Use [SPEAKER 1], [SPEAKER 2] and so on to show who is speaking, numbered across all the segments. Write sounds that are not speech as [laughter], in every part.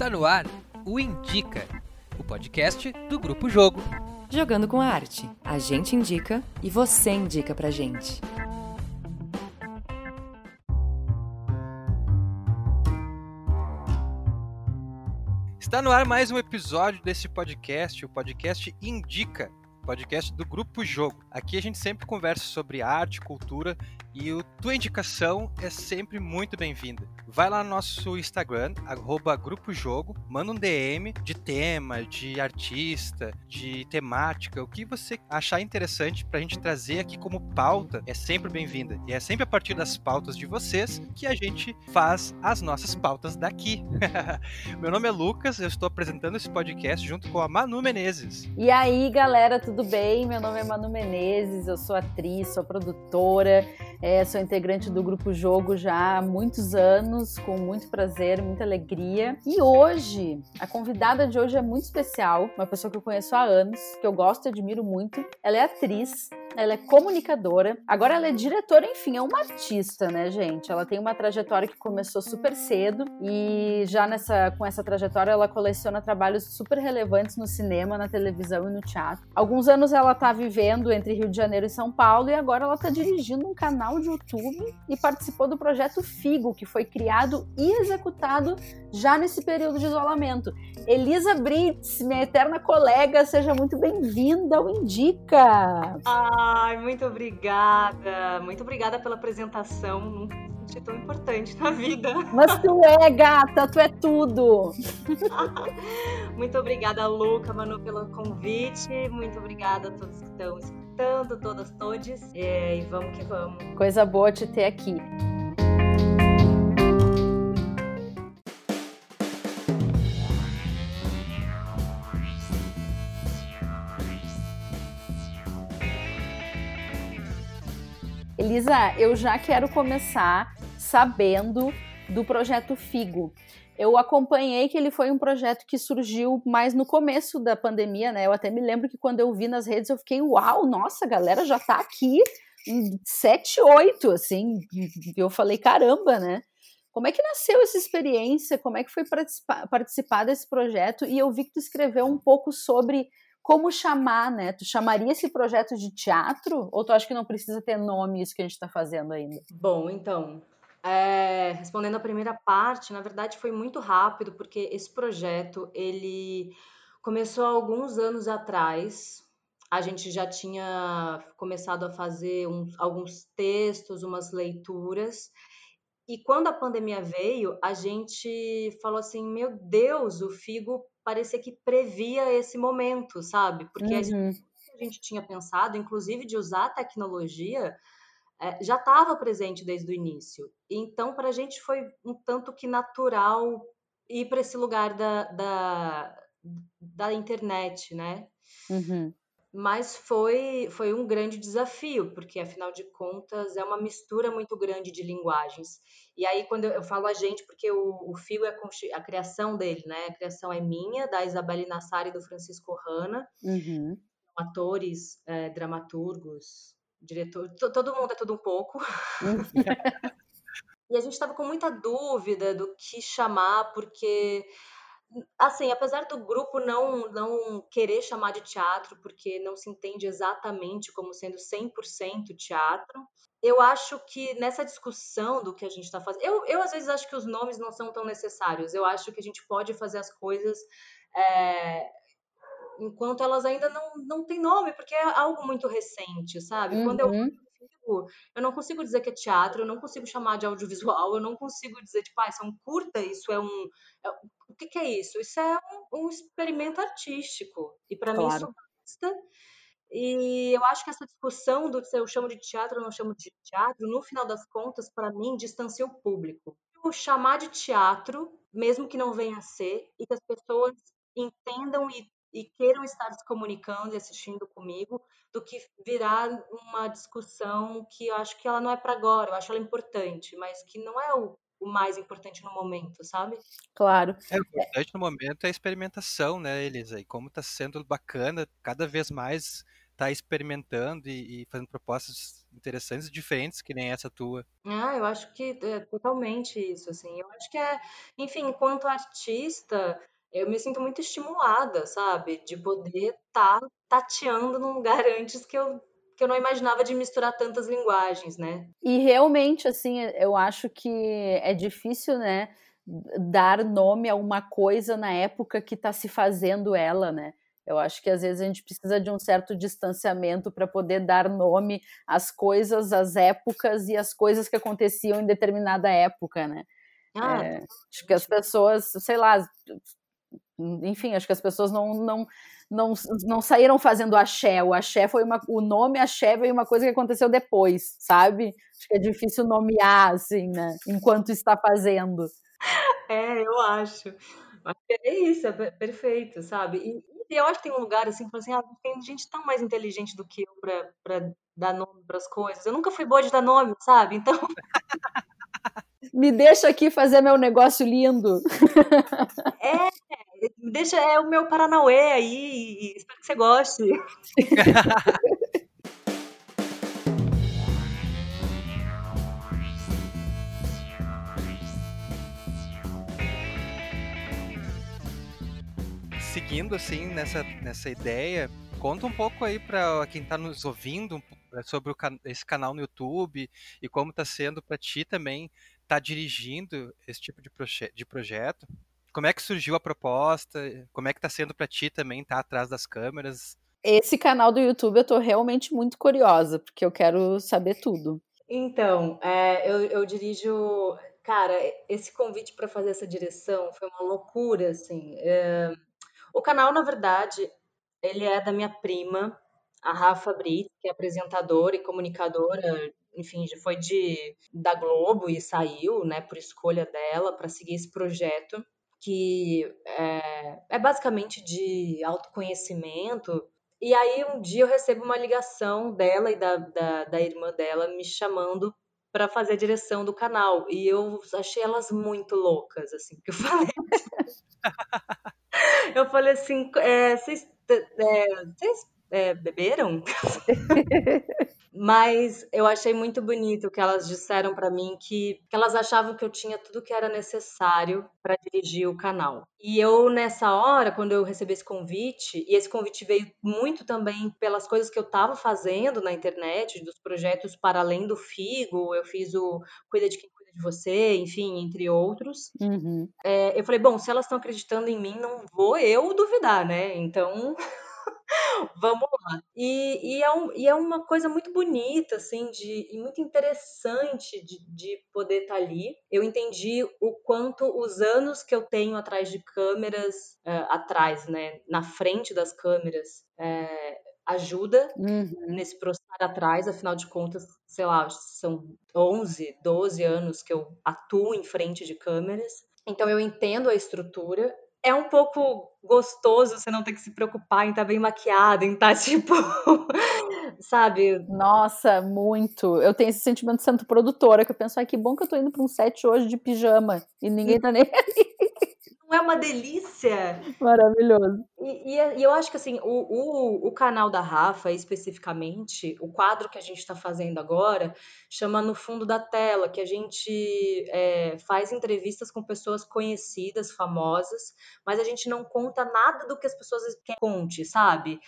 [SPEAKER 1] Está no ar o Indica, o podcast do Grupo Jogo.
[SPEAKER 2] Jogando com a arte. A gente indica e você indica pra gente.
[SPEAKER 1] Está no ar mais um episódio desse podcast, o podcast Indica, podcast do Grupo Jogo. Aqui a gente sempre conversa sobre arte, cultura e a tua indicação é sempre muito bem-vinda. Vai lá no nosso Instagram, arroba Grupo Jogo, manda um DM de tema, de artista, de temática, o que você achar interessante pra gente trazer aqui como pauta é sempre bem-vinda. E é sempre a partir das pautas de vocês que a gente faz as nossas pautas daqui. [laughs] Meu nome é Lucas, eu estou apresentando esse podcast junto com a Manu Menezes.
[SPEAKER 3] E aí, galera, tudo bem? Meu nome é Manu Menezes, eu sou atriz, sou produtora. É, sou integrante do Grupo Jogo já há muitos anos, com muito prazer, muita alegria. E hoje, a convidada de hoje é muito especial, uma pessoa que eu conheço há anos, que eu gosto e admiro muito. Ela é atriz, ela é comunicadora, agora ela é diretora, enfim, é uma artista, né, gente? Ela tem uma trajetória que começou super cedo e já nessa com essa trajetória ela coleciona trabalhos super relevantes no cinema, na televisão e no teatro. Alguns anos ela tá vivendo entre Rio de Janeiro e São Paulo e agora ela tá dirigindo um canal de YouTube e participou do projeto Figo, que foi criado e executado já nesse período de isolamento. Elisa Brits, minha eterna colega, seja muito bem-vinda ao Indica.
[SPEAKER 4] Ai, muito obrigada. Muito obrigada pela apresentação. Nunca senti tão importante na vida.
[SPEAKER 3] Mas tu é, gata, tu é tudo. [laughs]
[SPEAKER 4] muito obrigada, Luca, Manu, pelo convite. Muito obrigada a todos que estão escutando, todas, todes. É, e vamos que vamos.
[SPEAKER 3] Coisa boa te ter aqui. Elisa, eu já quero começar sabendo do projeto Figo. Eu acompanhei que ele foi um projeto que surgiu mais no começo da pandemia, né? Eu até me lembro que quando eu vi nas redes eu fiquei, uau, nossa, a galera já tá aqui em 7, 8, assim. Eu falei, caramba, né? Como é que nasceu essa experiência? Como é que foi participar, participar desse projeto? E eu vi que tu escreveu um pouco sobre como chamar, né? Tu chamaria esse projeto de teatro? Ou tu acha que não precisa ter nome isso que a gente está fazendo ainda?
[SPEAKER 4] Bom, então, é, respondendo a primeira parte, na verdade foi muito rápido, porque esse projeto, ele começou alguns anos atrás, a gente já tinha começado a fazer uns, alguns textos, umas leituras, e quando a pandemia veio, a gente falou assim: meu Deus, o Figo parecia que previa esse momento, sabe? Porque uhum. a gente tinha pensado, inclusive, de usar a tecnologia, é, já estava presente desde o início. Então, para a gente foi um tanto que natural ir para esse lugar da, da, da internet, né?
[SPEAKER 3] Uhum
[SPEAKER 4] mas foi, foi um grande desafio, porque afinal de contas é uma mistura muito grande de linguagens. E aí, quando eu, eu falo a gente, porque o, o Fio é a criação dele, né? A criação é minha, da Isabelle Nassari e do Francisco Hanna,
[SPEAKER 3] uhum.
[SPEAKER 4] atores, é, dramaturgos, diretor, todo mundo é tudo um pouco. Uhum. [laughs] e a gente estava com muita dúvida do que chamar, porque assim, apesar do grupo não não querer chamar de teatro porque não se entende exatamente como sendo 100% teatro, eu acho que nessa discussão do que a gente está fazendo, eu, eu às vezes acho que os nomes não são tão necessários. Eu acho que a gente pode fazer as coisas é, enquanto elas ainda não, não têm nome, porque é algo muito recente, sabe?
[SPEAKER 3] Uhum.
[SPEAKER 4] Quando eu eu não consigo dizer que é teatro, eu não consigo chamar de audiovisual, eu não consigo dizer, tipo, ah, isso é um curta, isso é um. É, o que, que, é isso? Isso é um, um experimento artístico. E para claro. mim isso basta. E eu acho que essa discussão do se eu chamo de teatro ou não chamo de teatro, no final das contas, para mim, distancia o público. Eu chamar de teatro, mesmo que não venha a ser, e que as pessoas entendam e e queiram estar se comunicando e assistindo comigo, do que virar uma discussão que eu acho que ela não é para agora, eu acho ela importante, mas que não é o, o mais importante no momento, sabe?
[SPEAKER 3] Claro.
[SPEAKER 1] É, o importante no momento é a experimentação, né, Elisa? E como está sendo bacana, cada vez mais tá experimentando e, e, fazendo propostas interessantes e diferentes que nem essa tua.
[SPEAKER 4] Ah, eu acho que é totalmente isso, assim. Eu acho que é, enfim, enquanto artista, eu me sinto muito estimulada, sabe? De poder estar tá tateando num lugar [laughs] antes que eu que eu não imaginava de misturar tantas linguagens, né?
[SPEAKER 3] E realmente, assim, eu acho que é difícil, né, dar nome a uma coisa na época que está se fazendo ela, né? Eu acho que às vezes a gente precisa de um certo distanciamento para poder dar nome às coisas, às épocas e às coisas que aconteciam em determinada época, né? Ah, é, acho que as pessoas, sei lá, enfim, acho que as pessoas não, não, não, não saíram fazendo axé. O axé foi uma. O nome axé veio uma coisa que aconteceu depois, sabe? Acho que é difícil nomear, assim, né? Enquanto está fazendo.
[SPEAKER 4] É, eu acho. É isso, é perfeito, sabe? E, e eu acho que tem um lugar assim, que assim, ah, tem gente tão mais inteligente do que eu pra, pra dar nome para as coisas. Eu nunca fui boa de dar nome, sabe? Então. [laughs]
[SPEAKER 3] Me deixa aqui fazer meu negócio lindo.
[SPEAKER 4] É, deixa, é o meu Paranauê aí, espero que você goste.
[SPEAKER 1] Seguindo assim nessa, nessa ideia, conta um pouco aí para quem está nos ouvindo sobre o, esse canal no YouTube e como está sendo para ti também estar tá dirigindo esse tipo de, proje de projeto. Como é que surgiu a proposta? Como é que está sendo para ti também estar tá atrás das câmeras?
[SPEAKER 3] Esse canal do YouTube eu estou realmente muito curiosa, porque eu quero saber tudo.
[SPEAKER 4] Então, é, eu, eu dirijo. Cara, esse convite para fazer essa direção foi uma loucura, assim. É, o canal, na verdade, ele é da minha prima, a Rafa Brito, que é apresentadora e comunicadora enfim, já foi de da Globo e saiu, né, por escolha dela para seguir esse projeto que é, é basicamente de autoconhecimento. E aí um dia eu recebo uma ligação dela e da, da, da irmã dela me chamando para fazer a direção do canal. E eu achei elas muito loucas, assim, porque eu [laughs] falei. eu falei assim, é, vocês é, é, beberam? [laughs] Mas eu achei muito bonito que elas disseram para mim que, que elas achavam que eu tinha tudo que era necessário para dirigir o canal. E eu, nessa hora, quando eu recebi esse convite, e esse convite veio muito também pelas coisas que eu estava fazendo na internet, dos projetos para além do Figo, eu fiz o Cuida de Quem Cuida de Você, enfim, entre outros. Uhum. É, eu falei, bom, se elas estão acreditando em mim, não vou eu duvidar, né? Então. [laughs] Vamos lá. E, e, é um, e é uma coisa muito bonita, assim, de, e muito interessante de, de poder estar tá ali. Eu entendi o quanto os anos que eu tenho atrás de câmeras, uh, atrás, né, na frente das câmeras, uh, ajuda uhum. nesse processo atrás, afinal de contas, sei lá, são 11, 12 anos que eu atuo em frente de câmeras. Então eu entendo a estrutura é um pouco gostoso você não ter que se preocupar em estar tá bem maquiada, em estar tá, [laughs] tipo, sabe?
[SPEAKER 3] Nossa, muito. Eu tenho esse sentimento sendo produtora, que eu penso, ai, que bom que eu tô indo para um set hoje de pijama e ninguém tá [laughs] nem ali
[SPEAKER 4] não é uma delícia?
[SPEAKER 3] Maravilhoso.
[SPEAKER 4] E, e, e, eu acho que assim, o, o, o canal da Rafa, especificamente, o quadro que a gente está fazendo agora, chama No Fundo da Tela, que a gente é, faz entrevistas com pessoas conhecidas, famosas, mas a gente não conta nada do que as pessoas querem conte, sabe?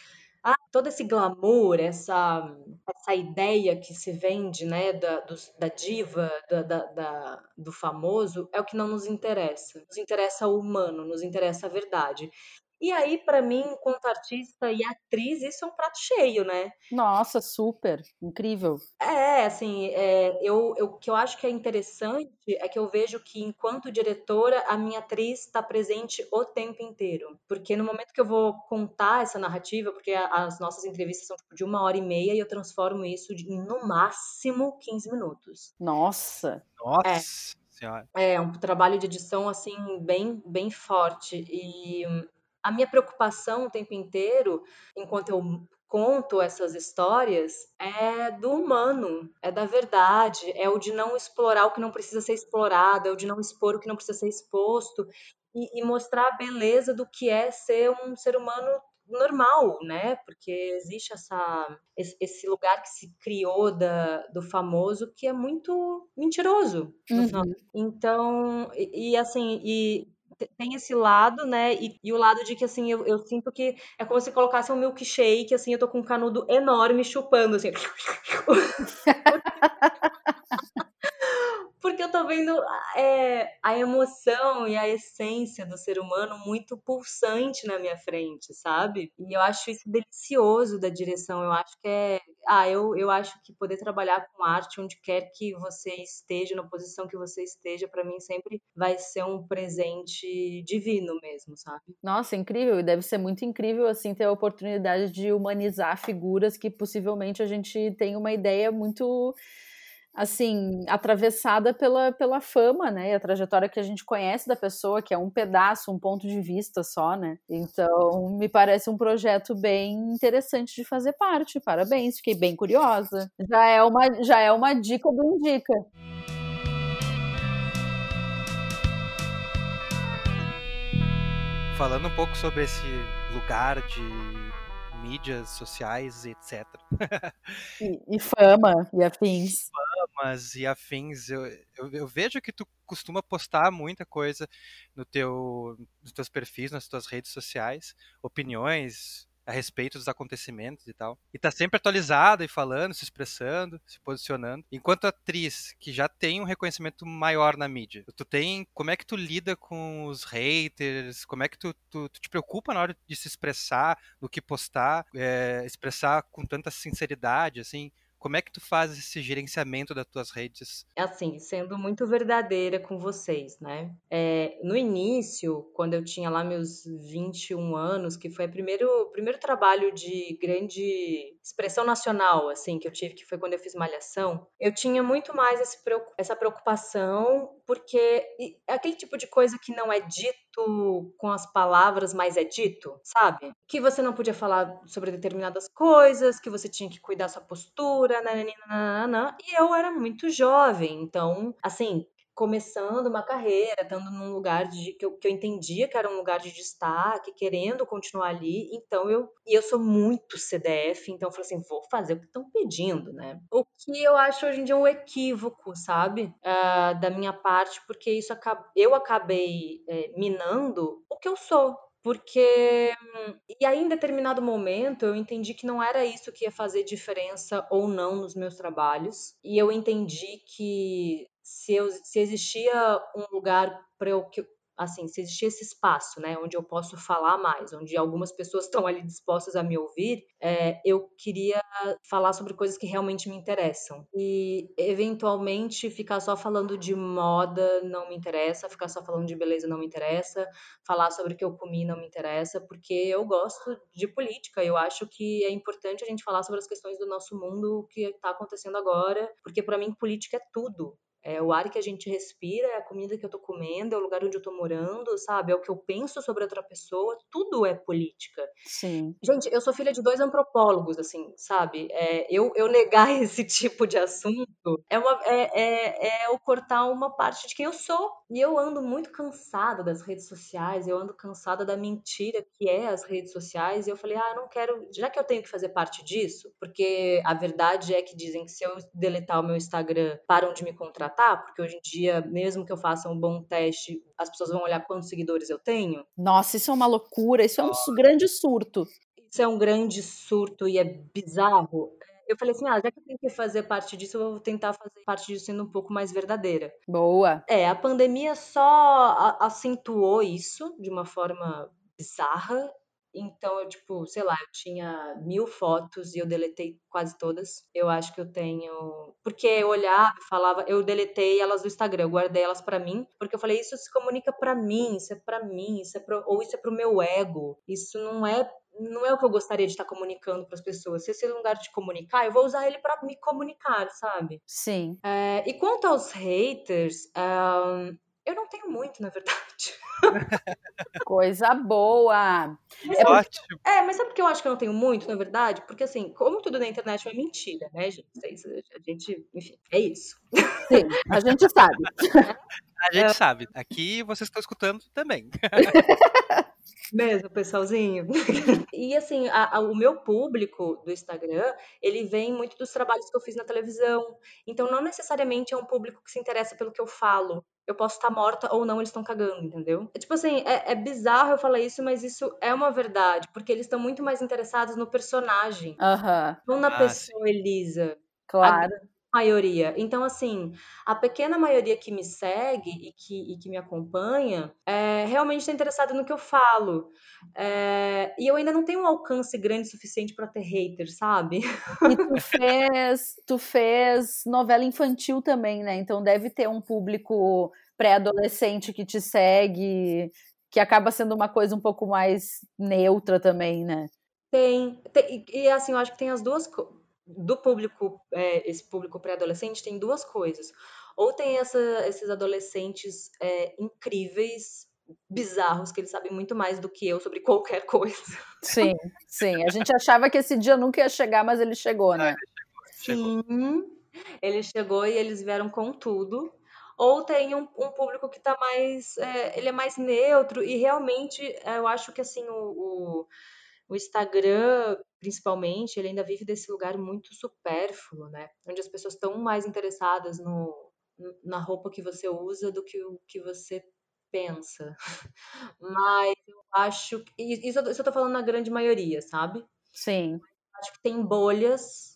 [SPEAKER 4] Ah, todo esse glamour, essa, essa ideia que se vende, né, da, do, da diva, da, da, da, do famoso, é o que não nos interessa. Nos interessa o humano, nos interessa a verdade. E aí, para mim, enquanto artista e atriz, isso é um prato cheio, né?
[SPEAKER 3] Nossa, super, incrível.
[SPEAKER 4] É, assim, é, eu, eu, o que eu acho que é interessante é que eu vejo que, enquanto diretora, a minha atriz está presente o tempo inteiro. Porque no momento que eu vou contar essa narrativa, porque as nossas entrevistas são tipo, de uma hora e meia, e eu transformo isso em, no máximo, 15 minutos.
[SPEAKER 3] Nossa!
[SPEAKER 1] Nossa! É. Senhora.
[SPEAKER 4] É um trabalho de edição assim bem bem forte e a minha preocupação o tempo inteiro, enquanto eu conto essas histórias, é do humano, é da verdade, é o de não explorar o que não precisa ser explorado, é o de não expor o que não precisa ser exposto e, e mostrar a beleza do que é ser um ser humano normal, né? Porque existe essa, esse lugar que se criou da, do famoso que é muito mentiroso. Uhum. Então, e, e assim, e tem esse lado, né? E, e, o lado de que, assim, eu, eu, sinto que é como se colocasse um milkshake, assim, eu tô com um canudo enorme chupando, assim. [laughs] [laughs] tô vendo é, a emoção e a essência do ser humano muito pulsante na minha frente, sabe? E eu acho isso delicioso da direção. Eu acho que é. Ah, eu, eu acho que poder trabalhar com arte onde quer que você esteja, na posição que você esteja, para mim sempre vai ser um presente divino mesmo, sabe?
[SPEAKER 3] Nossa, incrível. E deve ser muito incrível, assim, ter a oportunidade de humanizar figuras que possivelmente a gente tem uma ideia muito assim, atravessada pela, pela fama, né? E a trajetória que a gente conhece da pessoa, que é um pedaço, um ponto de vista só, né? Então, me parece um projeto bem interessante de fazer parte. Parabéns, fiquei bem curiosa. Já é uma, já é uma dica do Indica.
[SPEAKER 1] Falando um pouco sobre esse lugar de mídias sociais, etc.
[SPEAKER 3] e, e, fama e [laughs] afins.
[SPEAKER 1] E afins. Eu, eu, eu, vejo que tu costuma postar muita coisa no teu, nos teus perfis, nas tuas redes sociais, opiniões, a respeito dos acontecimentos e tal. E tá sempre atualizada e falando, se expressando, se posicionando. Enquanto atriz que já tem um reconhecimento maior na mídia, tu tem. Como é que tu lida com os haters? Como é que tu, tu, tu te preocupa na hora de se expressar, no que postar, é, expressar com tanta sinceridade, assim? Como é que tu faz esse gerenciamento das tuas redes?
[SPEAKER 4] É assim, sendo muito verdadeira com vocês, né? É, no início, quando eu tinha lá meus 21 anos, que foi o primeiro, primeiro trabalho de grande expressão nacional, assim, que eu tive, que foi quando eu fiz Malhação, eu tinha muito mais esse, essa preocupação, porque é aquele tipo de coisa que não é dito com as palavras, mas é dito, sabe? Que você não podia falar sobre determinadas coisas, que você tinha que cuidar sua postura, nananana, e eu era muito jovem, então, assim, começando uma carreira, estando num lugar de, que, eu, que eu entendia que era um lugar de destaque, querendo continuar ali. Então eu e eu sou muito CDF, então eu falei assim, vou fazer o que estão pedindo, né? O que eu acho hoje em dia um equívoco, sabe, uh, da minha parte, porque isso eu acabei é, minando o que eu sou. Porque. E aí, em determinado momento, eu entendi que não era isso que ia fazer diferença ou não nos meus trabalhos. E eu entendi que se, eu, se existia um lugar para eu que assim, se existia esse espaço, né, onde eu posso falar mais, onde algumas pessoas [laughs] estão ali dispostas a me ouvir, é, eu queria falar sobre coisas que realmente me interessam. E, eventualmente, ficar só falando de moda não me interessa, ficar só falando de beleza não me interessa, falar sobre o que eu comi não me interessa, porque eu gosto de política, eu acho que é importante a gente falar sobre as questões do nosso mundo, o que está acontecendo agora, porque para mim política é tudo. É o ar que a gente respira, é a comida que eu tô comendo, é o lugar onde eu tô morando, sabe? É o que eu penso sobre outra pessoa, tudo é política.
[SPEAKER 3] Sim.
[SPEAKER 4] Gente, eu sou filha de dois antropólogos, assim, sabe? É, eu, eu negar [laughs] esse tipo de assunto é, uma, é, é, é eu cortar uma parte de quem eu sou. E eu ando muito cansada das redes sociais, eu ando cansada da mentira que é as redes sociais, e eu falei, ah, eu não quero, já que eu tenho que fazer parte disso, porque a verdade é que dizem que se eu deletar o meu Instagram, param de me contratar tratar, porque hoje em dia, mesmo que eu faça um bom teste, as pessoas vão olhar quantos seguidores eu tenho.
[SPEAKER 3] Nossa, isso é uma loucura, isso é um grande surto.
[SPEAKER 4] Isso é um grande surto e é bizarro. Eu falei assim, ah, já que eu tenho que fazer parte disso, eu vou tentar fazer parte disso sendo um pouco mais verdadeira.
[SPEAKER 3] Boa.
[SPEAKER 4] É, a pandemia só acentuou isso de uma forma bizarra então, eu, tipo, sei lá, eu tinha mil fotos e eu deletei quase todas. Eu acho que eu tenho. Porque eu olhava e falava, eu deletei elas do Instagram, eu guardei elas para mim, porque eu falei, isso se comunica para mim, isso é para mim, isso é pro... ou isso é pro meu ego. Isso não é não é o que eu gostaria de estar comunicando para as pessoas. Se esse é o lugar de comunicar, eu vou usar ele para me comunicar, sabe?
[SPEAKER 3] Sim.
[SPEAKER 4] É, e quanto aos haters, um, tenho muito, na verdade. [laughs]
[SPEAKER 3] Coisa boa!
[SPEAKER 1] É, Ótimo!
[SPEAKER 4] É, mas sabe por que eu acho que eu não tenho muito, na verdade? Porque, assim, como tudo na internet é mentira, né, gente? A gente, enfim, é isso.
[SPEAKER 3] Sim, a gente sabe.
[SPEAKER 1] A gente sabe. Aqui vocês estão escutando também. [laughs]
[SPEAKER 4] Mesmo, pessoalzinho. e assim, a, a, o meu público do Instagram, ele vem muito dos trabalhos que eu fiz na televisão. Então, não necessariamente é um público que se interessa pelo que eu falo. Eu posso estar morta ou não, eles estão cagando, entendeu? É, tipo assim, é, é, bizarro eu falar isso, mas isso é uma verdade, porque eles estão muito mais interessados no personagem,
[SPEAKER 3] uhum.
[SPEAKER 4] não na ah, pessoa sim. Elisa.
[SPEAKER 3] Claro
[SPEAKER 4] maioria. Então, assim, a pequena maioria que me segue e que, e que me acompanha é, realmente está interessada no que eu falo. É, e eu ainda não tenho um alcance grande o suficiente para ter haters, sabe?
[SPEAKER 3] E tu fez, tu fez novela infantil também, né? Então deve ter um público pré-adolescente que te segue, que acaba sendo uma coisa um pouco mais neutra também, né?
[SPEAKER 4] Tem, tem e assim, eu acho que tem as duas do público, é, esse público pré-adolescente, tem duas coisas. Ou tem essa, esses adolescentes é, incríveis, bizarros, que eles sabem muito mais do que eu sobre qualquer coisa.
[SPEAKER 3] Sim, sim. A gente achava que esse dia nunca ia chegar, mas ele chegou, né?
[SPEAKER 4] Sim, ele chegou e eles vieram com tudo. Ou tem um, um público que tá mais. É, ele é mais neutro, e realmente eu acho que assim, o, o o Instagram, principalmente, ele ainda vive desse lugar muito supérfluo, né? Onde as pessoas estão mais interessadas no, na roupa que você usa do que o que você pensa. [laughs] Mas eu acho que. Isso, isso eu tô falando na grande maioria, sabe?
[SPEAKER 3] Sim.
[SPEAKER 4] Acho que tem bolhas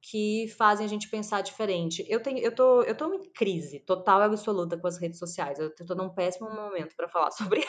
[SPEAKER 4] que fazem a gente pensar diferente. Eu tenho, eu tô, eu tô em crise total e absoluta com as redes sociais. Eu tô num péssimo momento para falar [laughs] sobre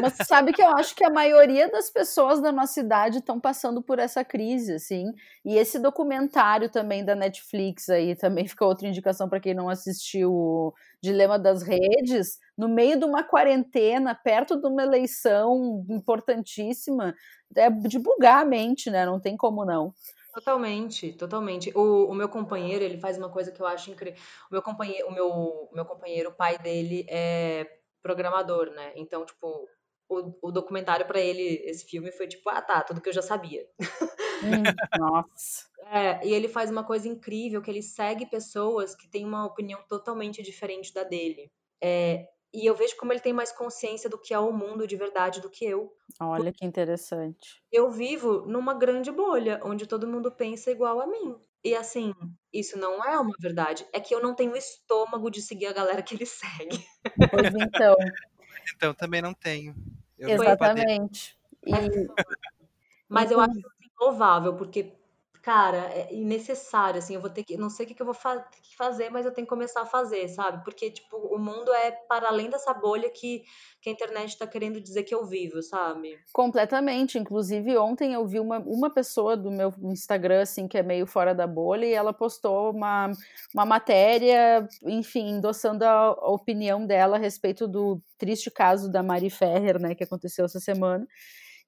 [SPEAKER 3] Mas sabe que eu acho que a maioria das pessoas da nossa idade estão passando por essa crise, assim. E esse documentário também da Netflix aí também [laughs] fica outra indicação para quem não assistiu o Dilema das Redes, no meio de uma quarentena, perto de uma eleição importantíssima, é de bugar a mente, né? Não tem como não.
[SPEAKER 4] Totalmente, totalmente. O, o meu companheiro, ele faz uma coisa que eu acho incrível. O meu companheiro, o meu, o meu companheiro, o pai dele é programador, né? Então, tipo, o, o documentário para ele, esse filme, foi tipo, ah, tá, tudo que eu já sabia.
[SPEAKER 3] Hum, [laughs] nossa.
[SPEAKER 4] É, e ele faz uma coisa incrível, que ele segue pessoas que têm uma opinião totalmente diferente da dele. É, e eu vejo como ele tem mais consciência do que é o mundo de verdade do que eu.
[SPEAKER 3] Olha que interessante.
[SPEAKER 4] Eu vivo numa grande bolha, onde todo mundo pensa igual a mim. E assim, isso não é uma verdade. É que eu não tenho estômago de seguir a galera que ele segue.
[SPEAKER 3] Pois então. [laughs]
[SPEAKER 1] então, também não tenho.
[SPEAKER 3] Eu Exatamente. E...
[SPEAKER 4] Mas eu acho louvável, porque cara, é necessário, assim, eu vou ter que, não sei o que, eu vou fa que fazer, mas eu tenho que começar a fazer, sabe? Porque, tipo, o mundo é para além dessa bolha que, que a internet está querendo dizer que eu vivo, sabe?
[SPEAKER 3] Completamente. Inclusive, ontem eu vi uma, uma pessoa do meu Instagram, assim, que é meio fora da bolha, e ela postou uma, uma matéria, enfim, endossando a, a opinião dela a respeito do triste caso da Mari Ferrer, né, que aconteceu essa semana.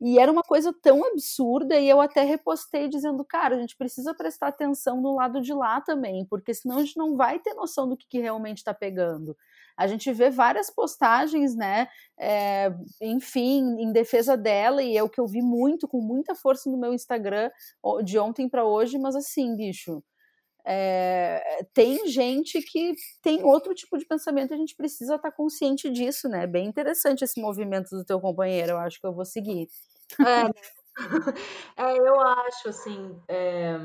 [SPEAKER 3] E era uma coisa tão absurda, e eu até repostei dizendo, cara, a gente precisa prestar atenção no lado de lá também, porque senão a gente não vai ter noção do que, que realmente está pegando. A gente vê várias postagens, né, é, enfim, em defesa dela, e é o que eu vi muito, com muita força no meu Instagram, de ontem para hoje, mas assim, bicho, é, tem gente que tem outro tipo de pensamento, a gente precisa estar tá consciente disso, né? Bem interessante esse movimento do teu companheiro, eu acho que eu vou seguir.
[SPEAKER 4] É, [laughs] é eu acho, assim. É...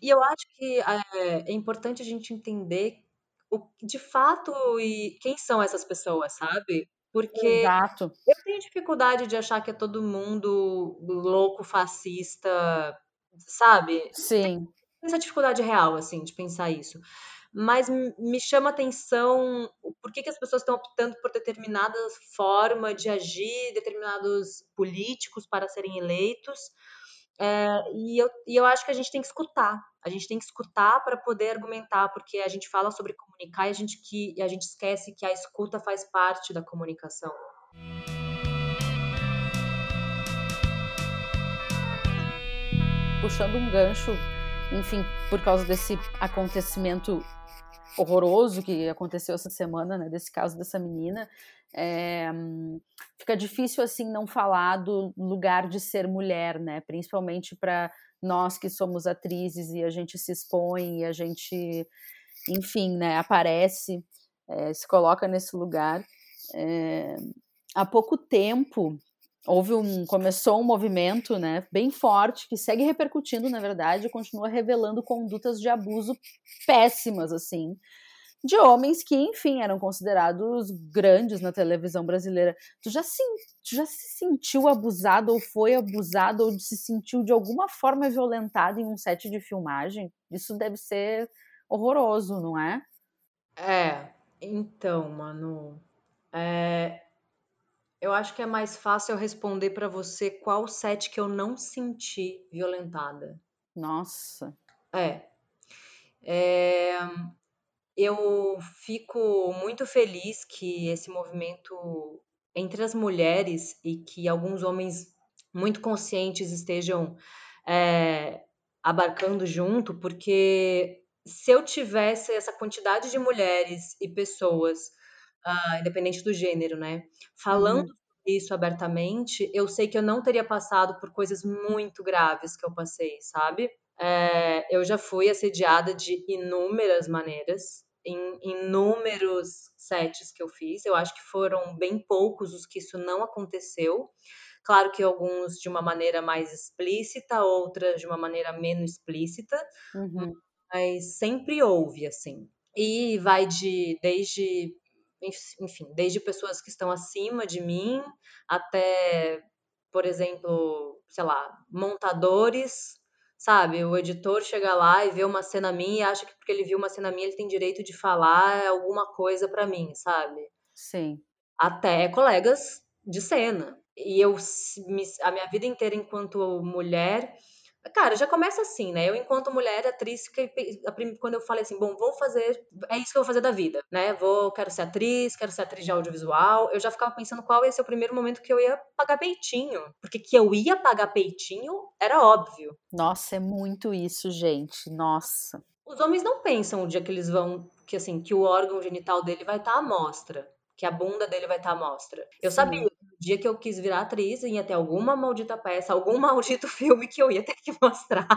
[SPEAKER 4] E eu acho que é, é, importante a gente entender o, de fato e quem são essas pessoas, sabe? Porque
[SPEAKER 3] Exato.
[SPEAKER 4] eu tenho dificuldade de achar que é todo mundo louco, fascista, sabe?
[SPEAKER 3] Sim
[SPEAKER 4] essa dificuldade real, assim, de pensar isso. Mas me chama atenção por que, que as pessoas estão optando por determinada forma de agir, determinados políticos para serem eleitos. É, e, eu, e eu acho que a gente tem que escutar. A gente tem que escutar para poder argumentar, porque a gente fala sobre comunicar e a gente, que, e a gente esquece que a escuta faz parte da comunicação.
[SPEAKER 3] Puxando um gancho enfim, por causa desse acontecimento horroroso que aconteceu essa semana, né, desse caso dessa menina, é, fica difícil assim não falar do lugar de ser mulher, né, principalmente para nós que somos atrizes e a gente se expõe e a gente, enfim, né, aparece. é, se coloca nesse lugar. É, há pouco tempo houve um começou um movimento, né, bem forte que segue repercutindo, na verdade, e continua revelando condutas de abuso péssimas assim, de homens que, enfim, eram considerados grandes na televisão brasileira. Tu já se, tu já se sentiu abusado ou foi abusado ou se sentiu de alguma forma violentado em um set de filmagem? Isso deve ser horroroso, não é?
[SPEAKER 4] É, então, mano, é, eu acho que é mais fácil eu responder para você qual set que eu não senti violentada.
[SPEAKER 3] Nossa.
[SPEAKER 4] É. é eu fico muito feliz que esse movimento entre as mulheres e que alguns homens muito conscientes estejam é, abarcando junto, porque se eu tivesse essa quantidade de mulheres e pessoas, uh, independente do gênero, né, falando uhum. isso abertamente, eu sei que eu não teria passado por coisas muito graves que eu passei, sabe? É, eu já fui assediada de inúmeras maneiras, em inúmeros sets que eu fiz. Eu acho que foram bem poucos os que isso não aconteceu. Claro que alguns de uma maneira mais explícita, outras de uma maneira menos explícita, uhum. mas sempre houve, assim. E vai de desde, enfim, desde pessoas que estão acima de mim até, por exemplo, sei lá, montadores sabe? O editor chega lá e vê uma cena minha e acha que porque ele viu uma cena minha ele tem direito de falar alguma coisa para mim, sabe?
[SPEAKER 3] Sim.
[SPEAKER 4] Até colegas de cena. E eu, a minha vida inteira enquanto mulher, Cara, já começa assim, né? Eu, enquanto mulher, atriz, quando eu falei assim, bom, vou fazer, é isso que eu vou fazer da vida, né? Vou, quero ser atriz, quero ser atriz de audiovisual. Eu já ficava pensando qual ia ser o primeiro momento que eu ia pagar peitinho. Porque que eu ia pagar peitinho era óbvio.
[SPEAKER 3] Nossa, é muito isso, gente. Nossa.
[SPEAKER 4] Os homens não pensam o dia que eles vão, que assim, que o órgão genital dele vai estar tá à mostra que a bunda dele vai estar tá à mostra. Eu Sim. sabia, dia que eu quis virar atriz, ia ter alguma maldita peça, algum [laughs] maldito filme que eu ia ter que [laughs] mostrar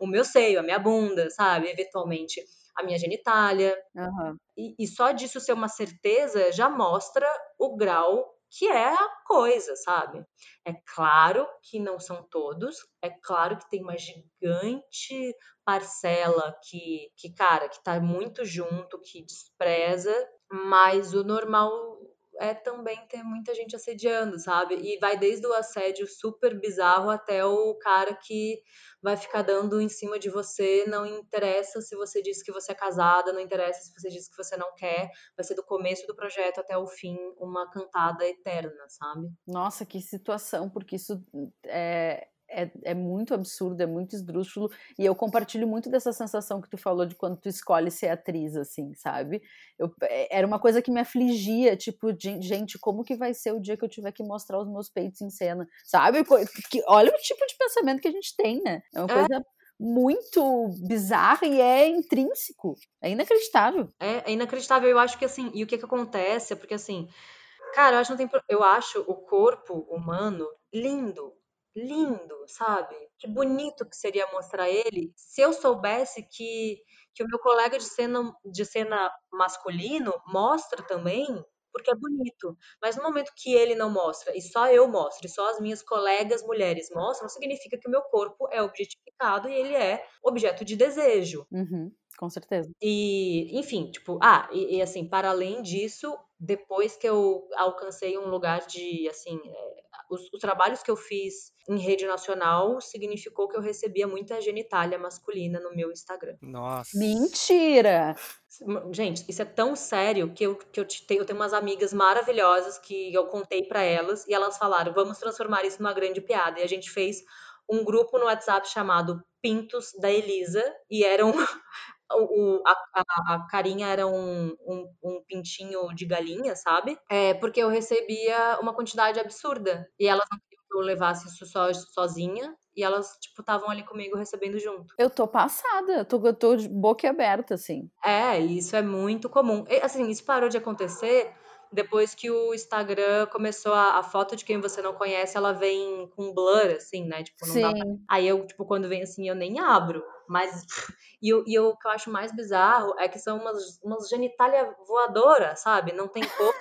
[SPEAKER 4] o meu seio, a minha bunda, sabe? Eventualmente a minha genitália.
[SPEAKER 3] Uhum.
[SPEAKER 4] E, e só disso ser uma certeza já mostra o grau que é a coisa, sabe? É claro que não são todos, é claro que tem uma gigante parcela que, que cara, que tá muito junto, que despreza, mas o normal é também ter muita gente assediando, sabe? E vai desde o assédio super bizarro até o cara que vai ficar dando em cima de você, não interessa se você disse que você é casada, não interessa se você disse que você não quer, vai ser do começo do projeto até o fim uma cantada eterna, sabe?
[SPEAKER 3] Nossa, que situação, porque isso é, é, é, muito absurdo, é muito esdrúxulo, e eu compartilho muito dessa sensação que tu falou de quando tu escolhe ser atriz, assim, sabe? Eu, é, era uma coisa que me afligia, tipo, de, gente, como que vai ser o dia que eu tiver que mostrar os meus peitos em cena, sabe? Que, olha o tipo de pensamento que a gente tem, né? É uma é. coisa muito bizarra e é intrínseco, é inacreditável.
[SPEAKER 4] É, é inacreditável, eu acho que assim, e o que que acontece é porque assim, cara, eu acho, tem, eu acho o corpo humano lindo, lindo, sabe? Que bonito que seria mostrar ele se eu soubesse que, que o meu colega de cena, de cena masculino mostra também, porque é bonito. Mas no momento que ele não mostra, e só eu mostro, e só as minhas colegas mulheres mostram, significa que o meu corpo é objetificado e ele é objeto de desejo.
[SPEAKER 3] Uhum, com certeza.
[SPEAKER 4] E, enfim, tipo, ah, e, e assim, para além disso, depois que eu alcancei um lugar de, assim, é, os, os, trabalhos que eu fiz em rede nacional significou que eu recebia muita genitália masculina no meu Instagram.
[SPEAKER 1] Nossa.
[SPEAKER 3] Mentira!
[SPEAKER 4] Gente, isso é tão sério que eu, que eu, tenho, eu tenho umas amigas maravilhosas que eu contei para elas e elas falaram: vamos transformar isso numa grande piada. E a gente fez um grupo no WhatsApp chamado Pintos da Elisa e eram o, a, a, carinha era um, um, um, pintinho de galinha, sabe? É, porque eu recebia uma quantidade absurda. E elas não queriam que eu levasse isso só, sozinha. E elas, tipo, estavam ali comigo recebendo junto.
[SPEAKER 3] Eu tô passada, eu tô, eu tô de boca aberta, assim.
[SPEAKER 4] É, isso é muito comum. E, assim, isso parou de acontecer depois que o Instagram começou a, a, foto de quem você não conhece, ela vem com blur, assim, né? Tipo, não
[SPEAKER 3] Sim.
[SPEAKER 4] dá pra... Aí eu, tipo, quando vem assim, eu nem abro. Mas, [laughs] e, eu, e o que eu acho mais bizarro é que são umas, umas genitália voadora, sabe? Não tem corpo.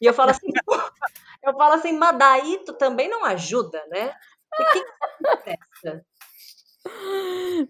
[SPEAKER 4] E eu falo assim, [laughs] eu falo assim, mas daí tu também não ajuda, né? O que, que acontece?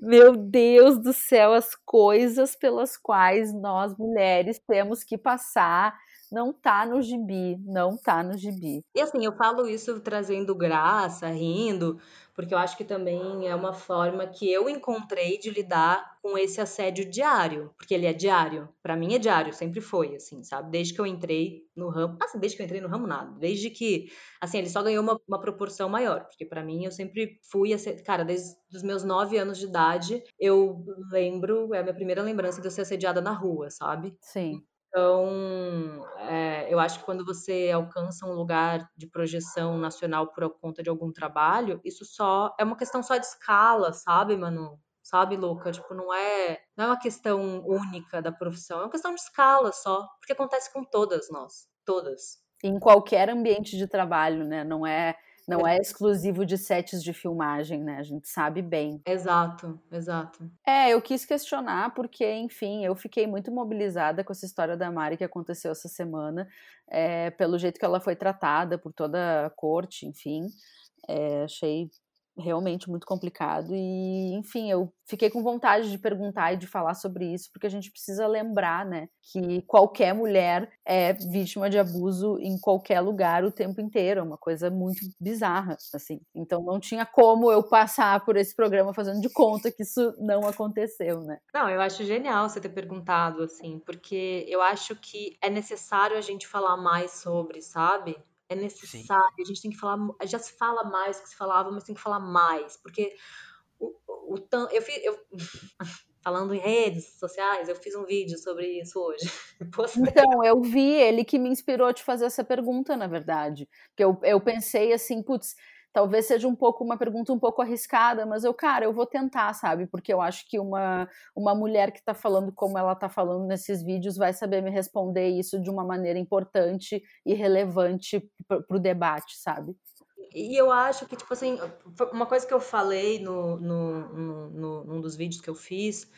[SPEAKER 3] Meu Deus do céu, as coisas pelas quais nós mulheres temos que passar não tá no gibi, não tá no gibi.
[SPEAKER 4] E assim, eu falo isso trazendo graça, rindo, porque eu acho que também é uma forma que eu encontrei de lidar com esse assédio diário, porque ele é diário. Para mim é diário, sempre foi, assim, sabe? Desde que eu entrei no ramo, assim, desde que eu entrei no ramo nada, desde que, assim, ele só ganhou uma, uma proporção maior, porque para mim eu sempre fui, cara, desde os meus nove anos de idade, eu lembro, é a minha primeira lembrança de eu ser assediada na rua, sabe?
[SPEAKER 3] Sim.
[SPEAKER 4] Então, é, eu acho que quando você alcança um lugar de projeção nacional por conta de algum trabalho, isso só é uma questão só de escala, sabe, Manu? Sabe, Luca? Tipo, não é, não é uma questão única da profissão, é uma questão de escala só, porque acontece com todas nós, todas.
[SPEAKER 3] Em qualquer ambiente de trabalho, né? Não é não é exclusivo de sets de filmagem, né? A gente sabe bem.
[SPEAKER 4] Exato, exato.
[SPEAKER 3] É, eu quis questionar porque, enfim, eu fiquei muito mobilizada com essa história da Mari que aconteceu essa semana, é, pelo jeito que ela foi tratada por toda a corte, enfim. É, achei realmente muito complicado e, enfim, eu fiquei com vontade de perguntar e de falar sobre isso, porque a gente precisa lembrar, né, que qualquer mulher é vítima de abuso em qualquer lugar o tempo inteiro, é uma coisa muito bizarra, assim. Então não tinha como eu passar por esse programa fazendo de conta que isso não aconteceu, né?
[SPEAKER 4] Não, eu acho genial você ter perguntado, assim, porque eu acho que é necessário a gente falar mais sobre, sabe? É necessário, Sim. a gente tem que falar, já se fala mais que se falava, mas tem que falar mais, porque o, o, o eu, fiz, eu [laughs] falando em redes sociais, eu fiz um vídeo sobre isso hoje. [laughs]
[SPEAKER 3] Então, eu vi ele que me inspirou a te fazer essa pergunta, na verdade. Porque eu, eu pensei assim, putz, talvez seja um pouco uma pergunta um pouco arriscada, mas eu, cara, eu vou tentar, sabe? Porque eu acho que uma, uma mulher que está falando como ela está falando nesses vídeos vai saber me responder isso de uma maneira importante e relevante para o debate, sabe?
[SPEAKER 4] E eu acho que, tipo assim, uma coisa que eu falei no, no, no, no, num dos vídeos que eu fiz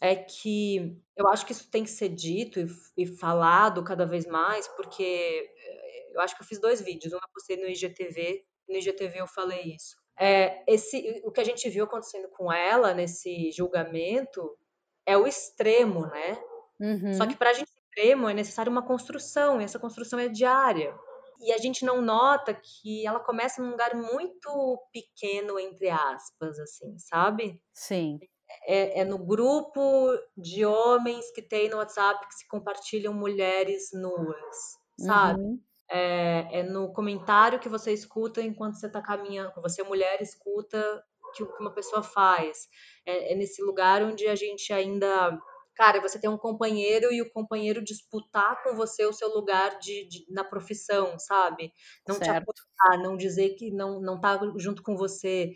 [SPEAKER 4] é que eu acho que isso tem que ser dito e, e falado cada vez mais, porque eh, eu acho que eu fiz dois vídeos, um eu postei no IGTV no IGTV eu falei isso. É, esse, o que a gente viu acontecendo com ela nesse julgamento é o extremo, né?
[SPEAKER 3] Uhum.
[SPEAKER 4] Só que para a gente extremo é necessário uma construção, e essa construção é diária. E a gente não nota que ela começa num lugar muito pequeno, entre aspas, assim, sabe?
[SPEAKER 3] Sim.
[SPEAKER 4] É, é, no grupo de homens que tem no WhatsApp que se compartilham mulheres nuas, sabe? Uhum é, é no comentário que você escuta enquanto você está caminhando, você mulher escuta que o que uma pessoa faz. É, é, nesse lugar onde a gente ainda, cara, você tem um companheiro e o companheiro disputar com você o seu lugar de, de na profissão, sabe? Não certo. te apoiar, não dizer que não não tá junto com você.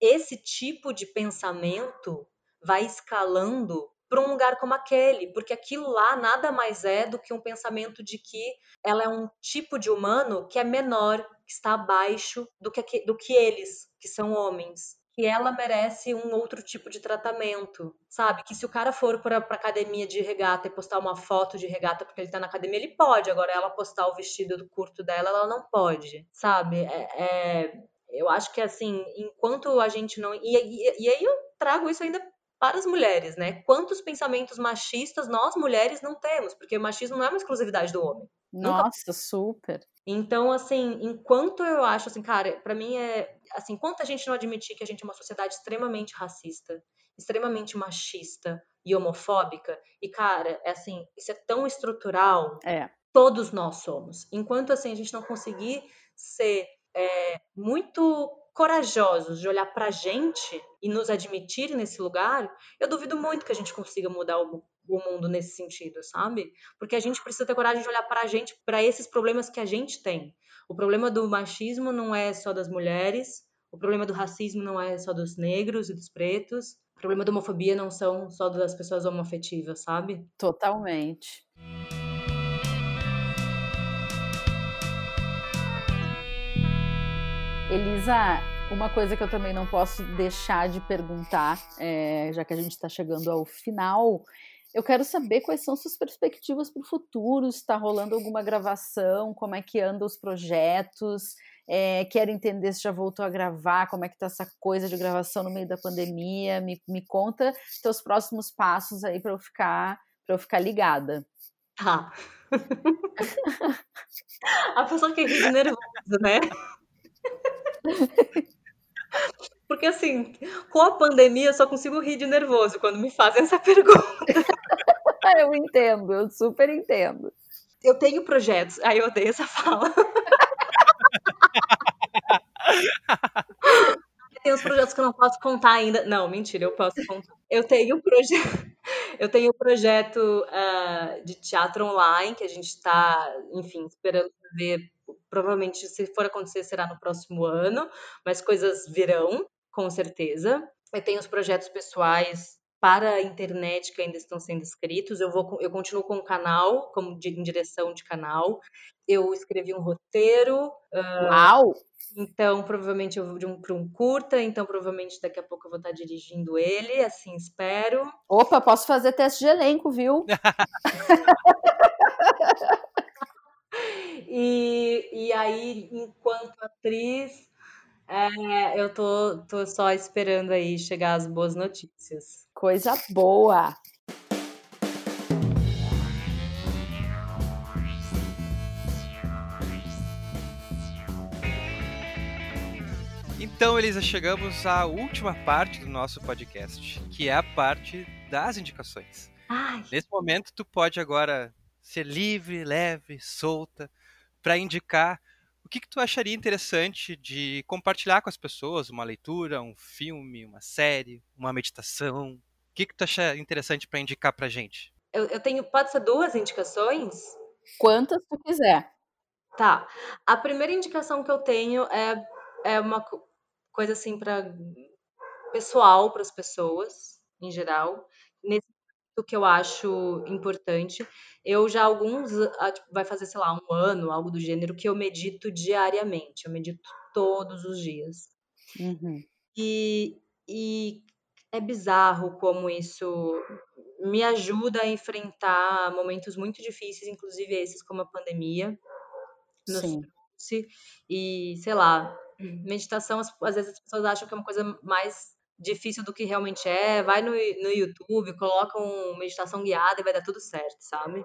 [SPEAKER 4] Esse tipo de pensamento vai escalando para um lugar como aquele, porque aquilo lá nada mais é do que um pensamento de que ela é um tipo de humano que é menor, que está abaixo do que, do que eles, que são homens. Que ela merece um outro tipo de tratamento, sabe? Que se o cara for para academia de regata e postar uma foto de regata porque ele tá na academia, ele pode. Agora, ela postar o vestido curto dela, ela não pode, sabe? É, é, eu acho que assim, enquanto a gente não. E, e, e aí eu trago isso ainda para as mulheres, né? Quantos pensamentos machistas nós mulheres não temos? Porque o machismo não é uma exclusividade do homem.
[SPEAKER 3] Nossa, Nunca... super.
[SPEAKER 4] Então, assim, enquanto eu acho, assim, cara, para mim é, assim, enquanto a gente não admitir que a gente é uma sociedade extremamente racista, extremamente machista e homofóbica, e cara, é assim, isso é tão estrutural.
[SPEAKER 3] É.
[SPEAKER 4] Todos nós somos. Enquanto assim a gente não conseguir ser é, muito corajosos de olhar para a gente e nos admitir nesse lugar, eu duvido muito que a gente consiga mudar o, o mundo nesse sentido, sabe? Porque a gente precisa ter coragem de olhar para a gente, para esses problemas que a gente tem. O problema do machismo não é só das mulheres, o problema do racismo não é só dos negros e dos pretos, o problema da homofobia não são só das pessoas homoafetivas, sabe?
[SPEAKER 3] Totalmente. Elisa, uma coisa que eu também não posso deixar de perguntar, é, já que a gente está chegando ao final, eu quero saber quais são suas perspectivas para o futuro, se está rolando alguma gravação, como é que andam os projetos, é, quero entender se já voltou a gravar, como é que está essa coisa de gravação no meio da pandemia, me, me conta seus próximos passos aí para eu ficar para eu ficar ligada.
[SPEAKER 4] Tá. [laughs] a pessoa que ri de nervoso, né? [laughs] [laughs] Porque assim, com a pandemia eu só consigo rir de nervoso quando me fazem essa [laughs] pergunta.
[SPEAKER 3] eu entendo, eu super entendo.
[SPEAKER 4] Eu tenho projetos, aí eu odeio essa fala. [laughs] tem os projetos que eu não posso contar ainda. Não, mentira, eu posso contar. Eu tenho um projeto, eu tenho um projeto uh, de teatro online que a gente está, enfim, esperando ver. Provavelmente, se for acontecer, será no próximo ano, mas coisas virão com certeza. Eu tenho os projetos pessoais para a internet que ainda estão sendo escritos. Eu vou, eu continuo com o canal, como de, em direção de canal. Eu escrevi um roteiro.
[SPEAKER 3] Uh, Uau!
[SPEAKER 4] Então, provavelmente eu vou de um para um curta, então provavelmente daqui a pouco eu vou estar dirigindo ele, assim espero.
[SPEAKER 3] Opa, posso fazer teste de elenco, viu? [laughs]
[SPEAKER 4] e, e aí, enquanto atriz, é, eu tô, tô só esperando aí chegar as boas notícias.
[SPEAKER 3] Coisa boa!
[SPEAKER 1] Então, Elisa, chegamos à última parte do nosso podcast, que é a parte das indicações.
[SPEAKER 4] Ai.
[SPEAKER 1] Nesse momento, tu pode agora ser livre, leve, solta, para indicar o que, que tu acharia interessante de compartilhar com as pessoas? Uma leitura, um filme, uma série, uma meditação? O que, que tu acha interessante para indicar pra gente?
[SPEAKER 4] Eu, eu tenho. Pode ser duas indicações?
[SPEAKER 3] Quantas tu quiser.
[SPEAKER 4] Tá. A primeira indicação que eu tenho é, é uma coisa assim para pessoal para as pessoas em geral. Nesse que eu acho importante. Eu já alguns, tipo, vai fazer, sei lá, um ano, algo do gênero, que eu medito diariamente. Eu medito todos os dias.
[SPEAKER 3] Uhum.
[SPEAKER 4] E, e é bizarro como isso me ajuda a enfrentar momentos muito difíceis, inclusive esses como a pandemia.
[SPEAKER 3] Sim.
[SPEAKER 4] E, sei lá, meditação, às vezes as pessoas acham que é uma coisa mais difícil do que realmente é, vai no, no YouTube, coloca uma meditação guiada e vai dar tudo certo, sabe?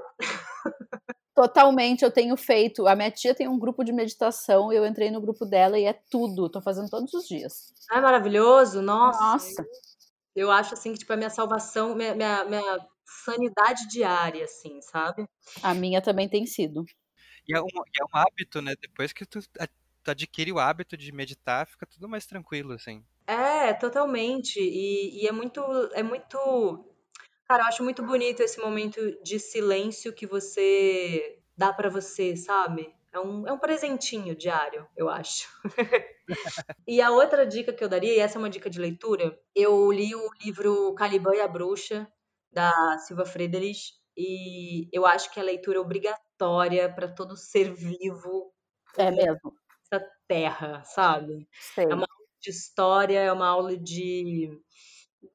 [SPEAKER 3] Totalmente, eu tenho feito. A minha tia tem um grupo de meditação, eu entrei no grupo dela e é tudo, tô fazendo todos os dias.
[SPEAKER 4] Ah, é maravilhoso, nossa.
[SPEAKER 3] Nossa.
[SPEAKER 4] Eu acho assim que tipo, é minha salvação, minha, minha, minha sanidade diária, assim, sabe?
[SPEAKER 3] A minha também tem sido.
[SPEAKER 1] E é um, é um hábito, né? Depois que tu, tu adquire o hábito de meditar, fica tudo mais tranquilo, assim.
[SPEAKER 4] É, totalmente. E, e é muito, é muito. Cara, eu acho muito bonito esse momento de silêncio que você dá para você, sabe? É um, é um presentinho diário, eu acho. [laughs] e a outra dica que eu daria, e essa é uma dica de leitura, eu li o livro Caliban e a Bruxa, da Silva Friedrich, e eu acho que é a leitura obrigatória para todo ser vivo.
[SPEAKER 3] É mesmo.
[SPEAKER 4] Terra, sabe?
[SPEAKER 3] Sei.
[SPEAKER 4] É uma de história, é uma aula de,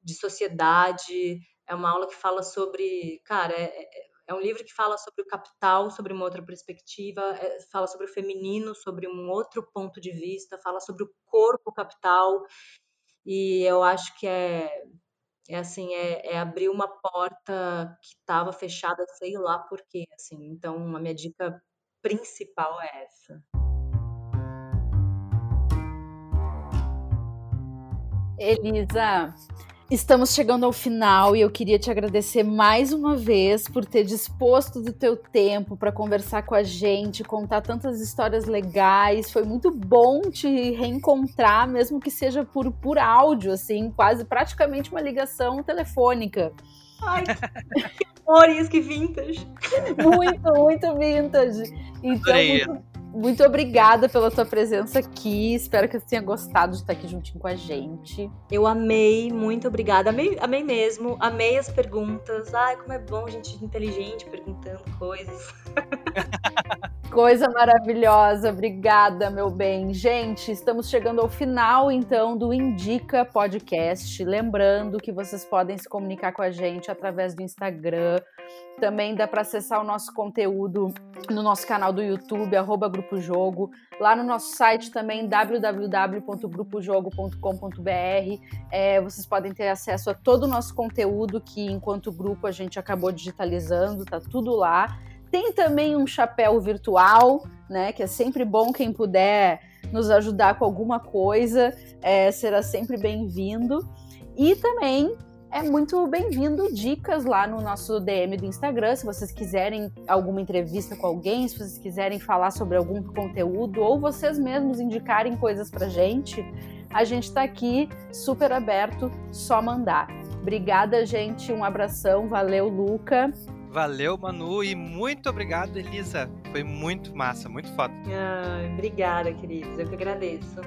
[SPEAKER 4] de sociedade, é uma aula que fala sobre. Cara, é, é, é um livro que fala sobre o capital, sobre uma outra perspectiva, é, fala sobre o feminino, sobre um outro ponto de vista, fala sobre o corpo capital, e eu acho que é. É assim, é, é abrir uma porta que estava fechada, sei lá por quê, assim. Então, a minha dica principal é essa.
[SPEAKER 3] Elisa, estamos chegando ao final e eu queria te agradecer mais uma vez por ter disposto do teu tempo para conversar com a gente, contar tantas histórias legais. Foi muito bom te reencontrar, mesmo que seja por, por áudio, assim, quase praticamente uma ligação telefônica.
[SPEAKER 4] Ai, [laughs] que cores, que vintage.
[SPEAKER 3] Muito, muito vintage. Então, muito, muito obrigada pela tua presença aqui. Espero que você tenha gostado de estar aqui juntinho com a gente.
[SPEAKER 4] Eu amei, muito obrigada. Amei, amei mesmo. Amei as perguntas. Ai, como é bom gente inteligente perguntando coisas. [laughs]
[SPEAKER 3] Coisa maravilhosa, obrigada, meu bem. Gente, estamos chegando ao final então do Indica Podcast. Lembrando que vocês podem se comunicar com a gente através do Instagram. Também dá para acessar o nosso conteúdo no nosso canal do YouTube, arroba Grupo Jogo. Lá no nosso site também, www.grupojogo.com.br. É, vocês podem ter acesso a todo o nosso conteúdo que, enquanto grupo, a gente acabou digitalizando, tá tudo lá. Tem também um chapéu virtual, né? Que é sempre bom quem puder nos ajudar com alguma coisa, é, será sempre bem-vindo. E também é muito bem-vindo dicas lá no nosso DM do Instagram, se vocês quiserem alguma entrevista com alguém, se vocês quiserem falar sobre algum conteúdo ou vocês mesmos indicarem coisas pra gente, a gente tá aqui super aberto, só mandar. Obrigada, gente, um abração, valeu, Luca.
[SPEAKER 1] Valeu, Manu, e muito obrigado, Elisa. Foi muito massa, muito foda.
[SPEAKER 4] Ai, obrigada, queridos. Eu que agradeço.